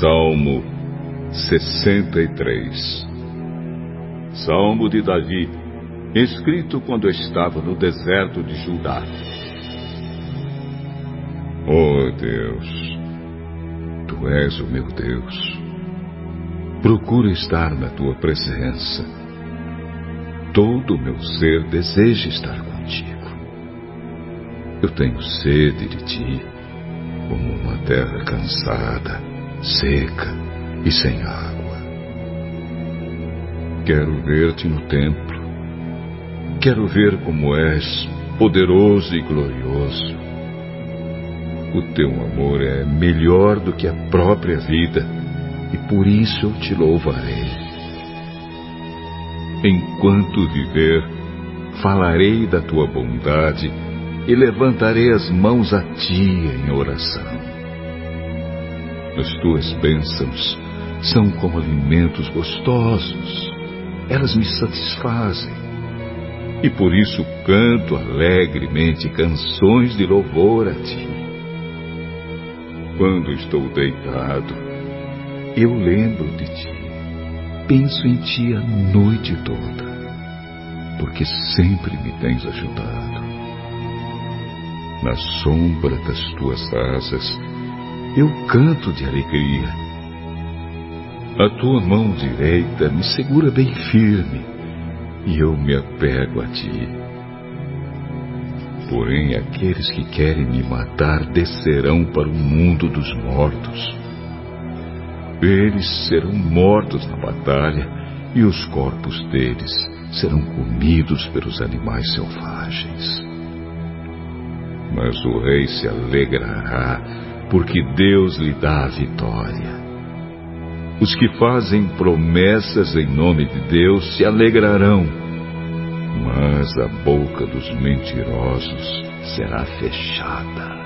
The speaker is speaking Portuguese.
Salmo 63 Salmo de Davi, escrito quando estava no deserto de Judá. Oh Deus, Tu és o meu Deus. Procuro estar na Tua presença. Todo o meu ser deseja estar contigo. Eu tenho sede de Ti, como uma terra cansada, seca e sem água. Quero ver-te no templo. Quero ver como és poderoso e glorioso. O teu amor é melhor do que a própria vida, e por isso eu te louvarei. Enquanto viver, falarei da tua bondade e levantarei as mãos a ti em oração. As tuas bênçãos são como alimentos gostosos, elas me satisfazem. E por isso canto alegremente canções de louvor a ti. Quando estou deitado, eu lembro de ti, penso em ti a noite toda, porque sempre me tens ajudado. Na sombra das tuas asas, eu canto de alegria. A tua mão direita me segura bem firme e eu me apego a ti. Porém, aqueles que querem me matar descerão para o mundo dos mortos. Eles serão mortos na batalha e os corpos deles serão comidos pelos animais selvagens. Mas o rei se alegrará porque Deus lhe dá a vitória. Os que fazem promessas em nome de Deus se alegrarão, mas a boca dos mentirosos será fechada.